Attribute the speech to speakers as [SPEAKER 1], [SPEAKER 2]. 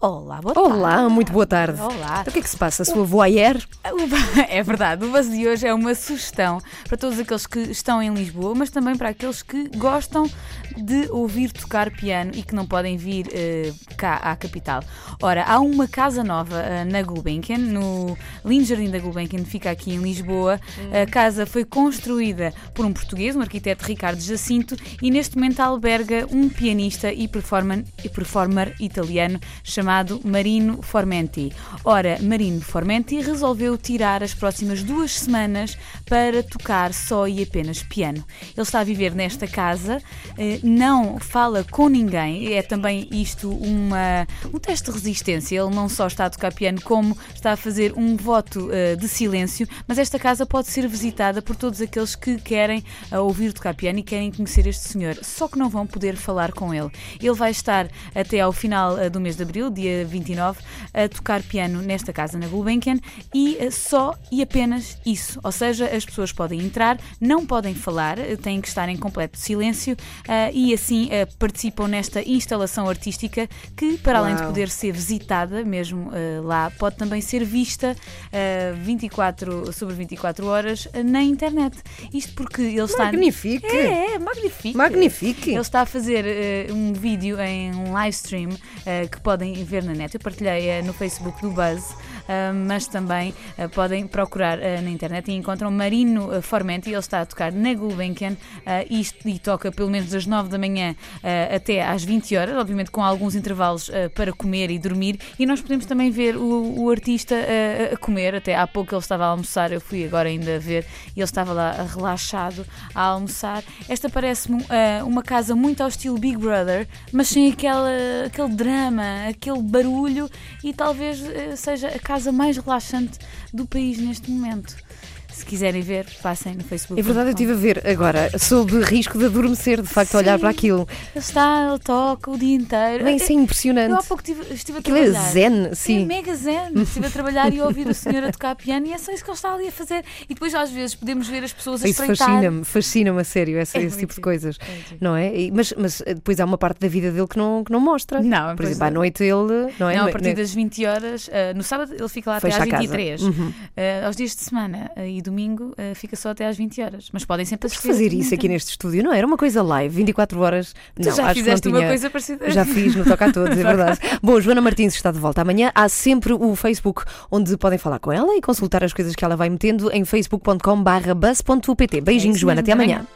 [SPEAKER 1] Olá, boa tarde.
[SPEAKER 2] Olá, muito boa tarde.
[SPEAKER 1] Olá.
[SPEAKER 2] Então, o que é que se passa? Sua voyeur?
[SPEAKER 1] É verdade, o buzz de hoje é uma sugestão para todos aqueles que estão em Lisboa, mas também para aqueles que gostam de ouvir tocar piano e que não podem vir eh, cá à capital. Ora, há uma casa nova eh, na Gulbenkian, no lindo jardim da Gulbenkian, fica aqui em Lisboa. A casa foi construída por um português, um arquiteto Ricardo Jacinto, e neste momento alberga um pianista e performer, e performer italiano chamado Marino Formenti. Ora, Marino Formenti resolveu tirar as próximas duas semanas para tocar só e apenas piano. Ele está a viver nesta casa, eh, não fala com ninguém, é também isto uma, um teste de resistência. Ele não só está a tocar piano, como está a fazer um voto eh, de silêncio, mas esta casa pode ser visitada por todos aqueles que querem eh, ouvir tocar piano e querem conhecer este senhor, só que não vão poder falar com ele. Ele vai estar até ao final do mês de abril, dia 29, a tocar piano nesta casa na Gulbenkian e eh, só e apenas isso. Ou seja, as pessoas podem entrar, não podem falar, eh, têm que estar em completo silêncio eh, e assim participam nesta instalação artística que, para além de
[SPEAKER 2] Uau.
[SPEAKER 1] poder ser visitada mesmo lá, pode também ser vista eh, 24 sobre 24 horas na internet. Isto porque ele está.
[SPEAKER 2] Magnifique.
[SPEAKER 1] É, é, magnifique.
[SPEAKER 2] Magnifique.
[SPEAKER 1] Ele está a fazer um vídeo em um live stream que podem ver na net. Eu partilhei eh, no Facebook do Buzz, eh, mas também eh, podem procurar na internet e encontram Marino Formenti. Ele está a tocar na Gulbenkian e toca pelo menos das 9 da manhã até às 20 horas, obviamente com alguns intervalos para comer e dormir. E nós podemos também ver o, o artista a comer. Até há pouco ele estava a almoçar, eu fui agora ainda ver e ele estava lá relaxado a almoçar. Esta parece-me uma casa muito ao estilo Big Brother, mas sem aquela, aquele drama, aquele barulho e talvez eh, seja a casa mais relaxante do país neste momento. Se quiserem ver, passem no Facebook.
[SPEAKER 2] É verdade, eu estive a ver agora, sob risco de adormecer, de facto, a olhar
[SPEAKER 1] Sim.
[SPEAKER 2] para aquilo.
[SPEAKER 1] Ele está, ele toca o dia inteiro.
[SPEAKER 2] Bem, isso é
[SPEAKER 1] Eu há
[SPEAKER 2] impressionante.
[SPEAKER 1] pouco tive, estive a
[SPEAKER 2] Aquilo é
[SPEAKER 1] trabalhar.
[SPEAKER 2] zen,
[SPEAKER 1] É
[SPEAKER 2] sim.
[SPEAKER 1] mega zen. Estive a trabalhar e a ouvir o senhor a tocar piano e é só isso que ele está ali a fazer. E depois, às vezes, podemos ver as pessoas a
[SPEAKER 2] Isso
[SPEAKER 1] espreitar.
[SPEAKER 2] fascina-me, fascina-me a sério, essa-
[SPEAKER 1] É
[SPEAKER 2] esse tipo de coisas.
[SPEAKER 1] é.
[SPEAKER 2] Não é? Mas, mas eh, depois há uma parte da vida dele que não, que não mostra.
[SPEAKER 1] Não,
[SPEAKER 2] Por exemplo, à
[SPEAKER 1] é.
[SPEAKER 2] noite ele. Não é?
[SPEAKER 1] Não, a partir das 20 horas, ah, no sábado ele fica lá até
[SPEAKER 2] Fecha
[SPEAKER 1] às
[SPEAKER 2] a casa.
[SPEAKER 1] 23.
[SPEAKER 2] Uhum.
[SPEAKER 1] Ah, aos dias de semana e domingo ah, fica só até às 20 horas. Mas podem sempre assistir
[SPEAKER 2] fazer isso aqui neste estúdio, não é? era uma coisa live, 24 horas.
[SPEAKER 1] Tu
[SPEAKER 2] não,
[SPEAKER 1] já
[SPEAKER 2] acho
[SPEAKER 1] fizeste
[SPEAKER 2] que não
[SPEAKER 1] uma
[SPEAKER 2] tinha...
[SPEAKER 1] coisa parecida.
[SPEAKER 2] Já fiz no Toca a Todos, é verdade. Bom, Joana Martins está de volta amanhã. Há sempre o Facebook onde podem falar com ela e consultar as coisas que ela vai metendo em facebook.com/bus.pt. Beijinhos,
[SPEAKER 1] É
[SPEAKER 2] Joana, até
[SPEAKER 1] amanhã.